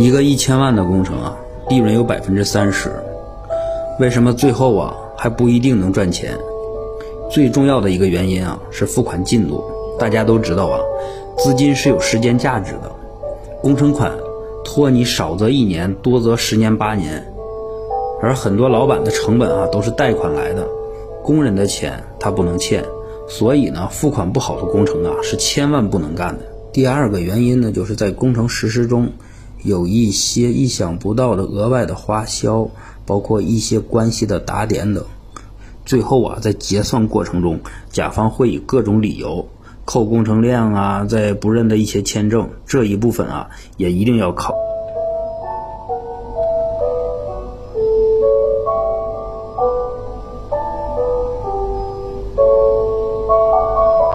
一个一千万的工程啊，利润有百分之三十，为什么最后啊还不一定能赚钱？最重要的一个原因啊是付款进度。大家都知道啊，资金是有时间价值的，工程款拖你少则一年，多则十年八年。而很多老板的成本啊都是贷款来的，工人的钱他不能欠，所以呢，付款不好的工程啊是千万不能干的。第二个原因呢，就是在工程实施中。有一些意想不到的额外的花销，包括一些关系的打点等。最后啊，在结算过程中，甲方会以各种理由扣工程量啊，在不认的一些签证这一部分啊，也一定要考。